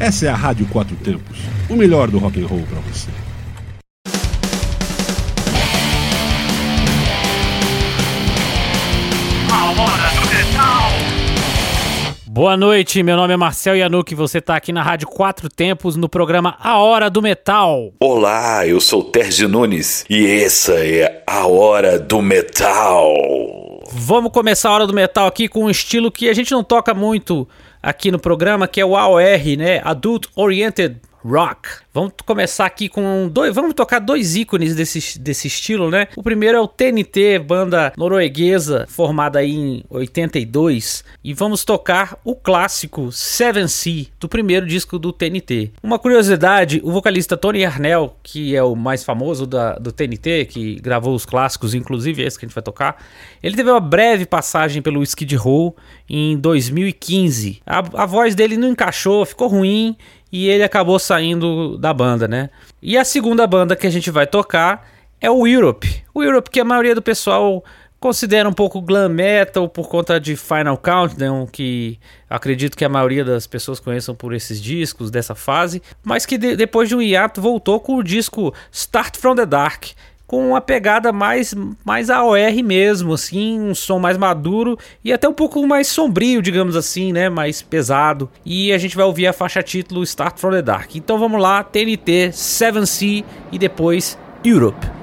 Essa é a Rádio Quatro Tempos, o melhor do rock and roll para você. Boa noite, meu nome é Marcel Yanuki, você está aqui na Rádio Quatro Tempos no programa A Hora do Metal. Olá, eu sou Terzi Nunes e essa é A Hora do Metal. Vamos começar a Hora do Metal aqui com um estilo que a gente não toca muito aqui no programa, que é o AOR, né? Adult Oriented Rock. Vamos começar aqui com dois. Vamos tocar dois ícones desse, desse estilo, né? O primeiro é o TNT, banda norueguesa formada aí em 82. E vamos tocar o clássico Seven Sea, do primeiro disco do TNT. Uma curiosidade: o vocalista Tony Arnell, que é o mais famoso da, do TNT, que gravou os clássicos, inclusive esse que a gente vai tocar, ele teve uma breve passagem pelo Skid Row em 2015. A, a voz dele não encaixou, ficou ruim e ele acabou saindo da banda, né? E a segunda banda que a gente vai tocar é o Europe. O Europe que a maioria do pessoal considera um pouco glam metal por conta de Final Countdown, que acredito que a maioria das pessoas conheçam por esses discos dessa fase, mas que de, depois de um hiato voltou com o disco Start From The Dark, com uma pegada mais, mais AOR mesmo, assim, um som mais maduro e até um pouco mais sombrio, digamos assim, né, mais pesado. E a gente vai ouvir a faixa título Start From The Dark. Então vamos lá, TNT, 7C e depois Europe.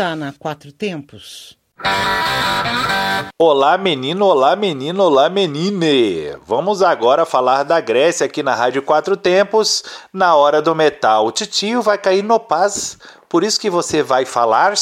Está na Quatro Tempos? Olá menino, olá menino, olá menine! Vamos agora falar da Grécia aqui na Rádio Quatro Tempos, na hora do metal. O titio vai cair no paz, por isso que você vai falar?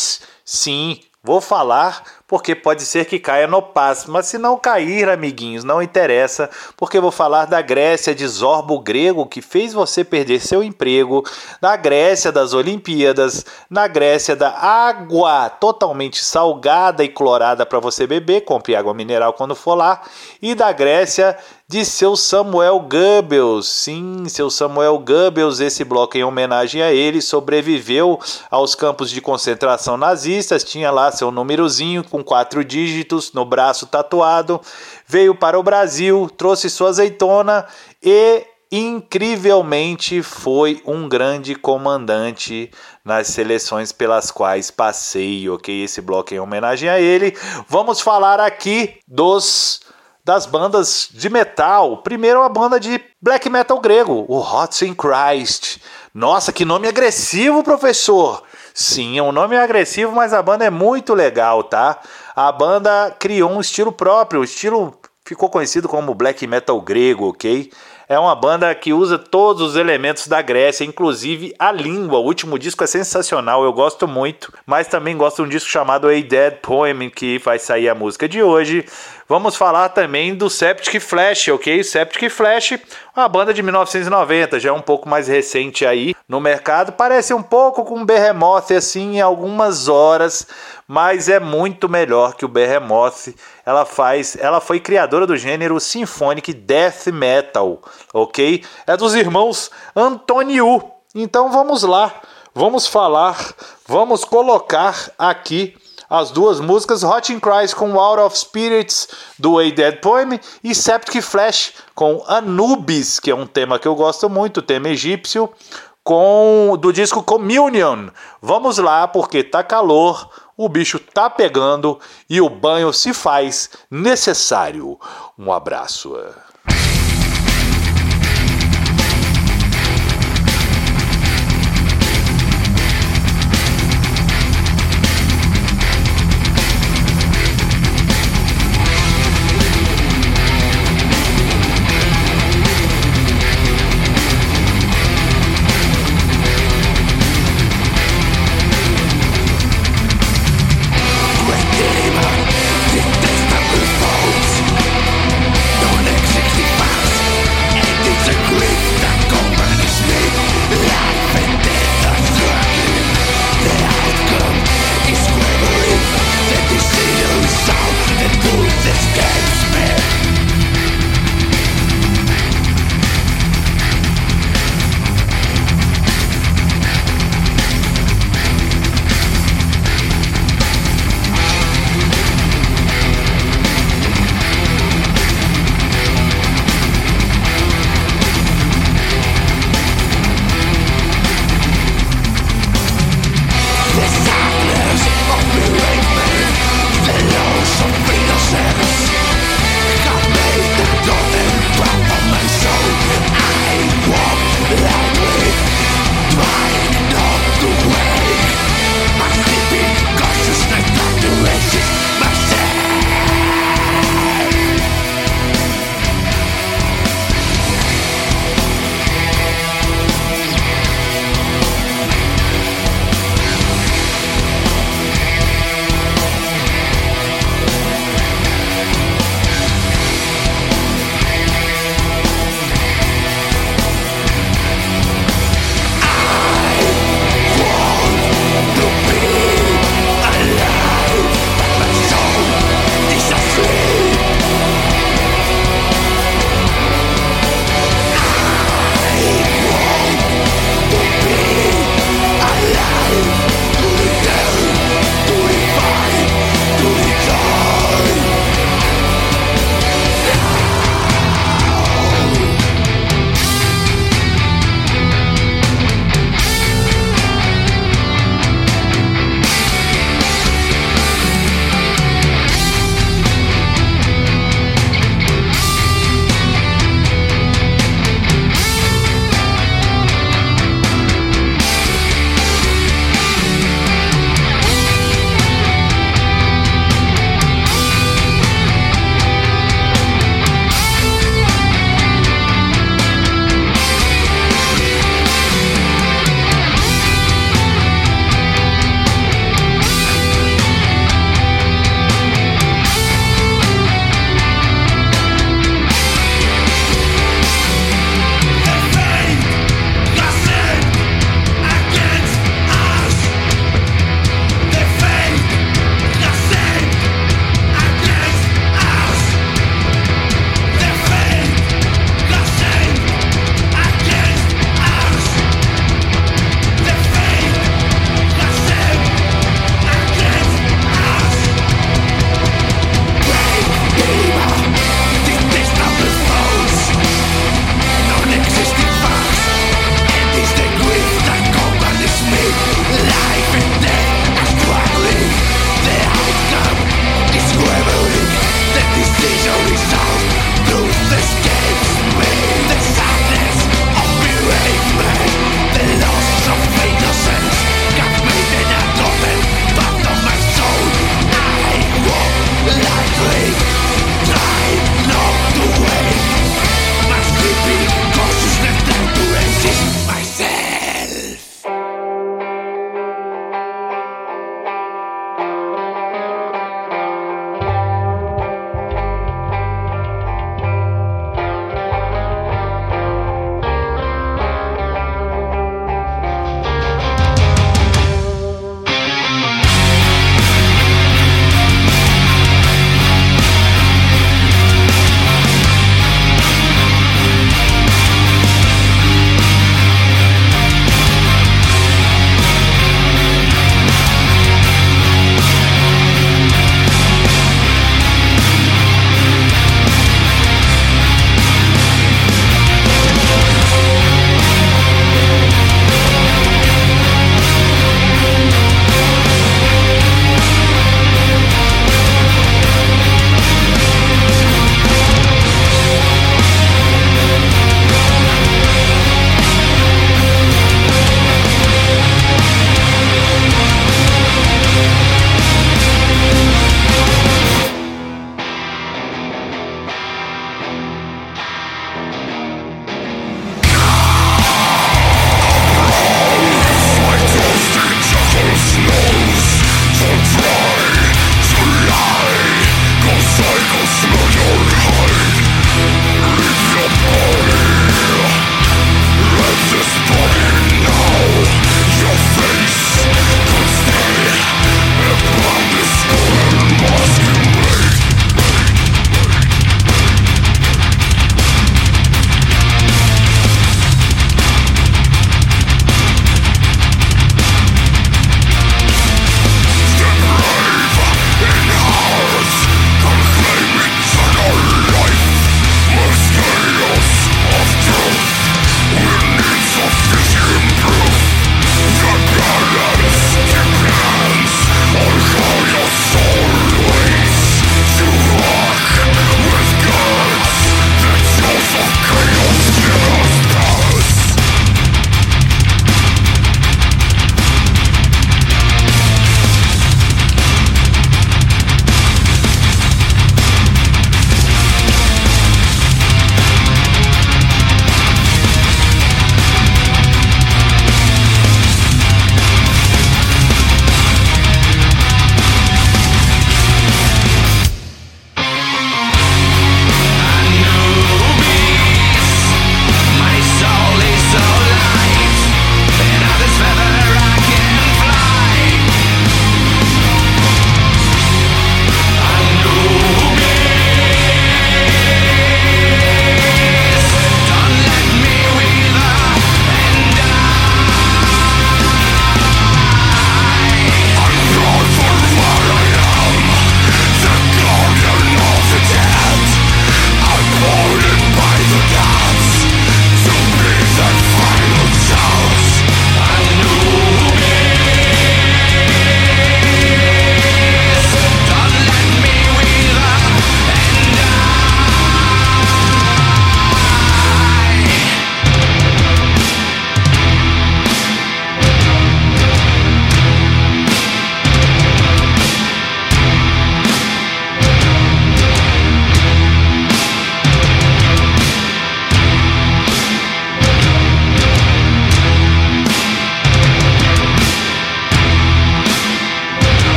Sim, vou falar porque pode ser que caia no passo. Mas se não cair, amiguinhos, não interessa, porque vou falar da Grécia de Zorbo grego que fez você perder seu emprego, da Grécia das Olimpíadas, na Grécia da água totalmente salgada e clorada para você beber, compre água mineral quando for lá, e da Grécia de seu Samuel Goebbels. Sim, seu Samuel Goebbels, esse bloco em homenagem a ele, sobreviveu aos campos de concentração nazistas, tinha lá seu númerozinho com quatro dígitos no braço tatuado, veio para o Brasil, trouxe sua azeitona e incrivelmente foi um grande comandante nas seleções pelas quais passei, ok? Esse bloco em homenagem a ele. Vamos falar aqui dos das bandas de metal. Primeiro, a banda de black metal grego, o Hot in Christ. Nossa, que nome agressivo, professor! Sim, é um nome agressivo, mas a banda é muito legal, tá? A banda criou um estilo próprio, o estilo ficou conhecido como black metal grego, ok? É uma banda que usa todos os elementos da Grécia, inclusive a língua. O último disco é sensacional, eu gosto muito, mas também gosto de um disco chamado A Dead Poem, que vai sair a música de hoje. Vamos falar também do Septic Flash, ok? Septic Flash, uma banda de 1990, já é um pouco mais recente aí no mercado. Parece um pouco com Behemoth assim em algumas horas, mas é muito melhor que o Behemoth. Ela faz, ela foi criadora do gênero symphonic death metal, ok? É dos irmãos Antoniu. Então vamos lá, vamos falar, vamos colocar aqui as duas músicas Hot in Christ com Out of Spirits do A Dead Poem e Septic Flash com Anubis, que é um tema que eu gosto muito, tema egípcio, com do disco Communion. Vamos lá porque tá calor, o bicho tá pegando e o banho se faz necessário. Um abraço.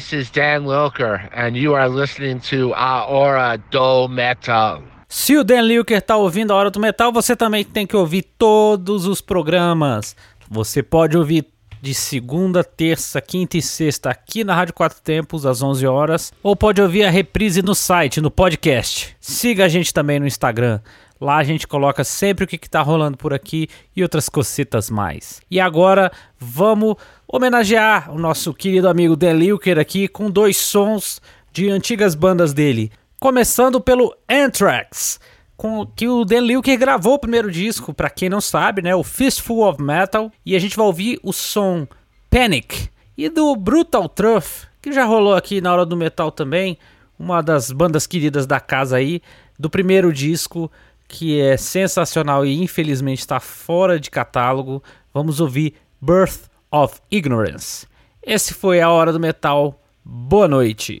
This is Dan Lilker, and you are listening to A Hora do Metal. Se o Dan Lilker tá ouvindo a Hora do Metal, você também tem que ouvir todos os programas. Você pode ouvir de segunda, terça, quinta e sexta aqui na Rádio Quatro Tempos às 11 horas, ou pode ouvir a reprise no site, no podcast. Siga a gente também no Instagram. Lá a gente coloca sempre o que está rolando por aqui e outras cositas mais. E agora vamos homenagear o nosso querido amigo Dan Lilker aqui com dois sons de antigas bandas dele. Começando pelo Anthrax, com que o Dan Lilker gravou o primeiro disco, para quem não sabe, né, o Fistful of Metal, e a gente vai ouvir o som Panic e do Brutal Truth, que já rolou aqui na hora do metal também, uma das bandas queridas da casa aí, do primeiro disco que é sensacional e infelizmente está fora de catálogo. Vamos ouvir Birth of Ignorance. Esse foi a Hora do Metal. Boa noite.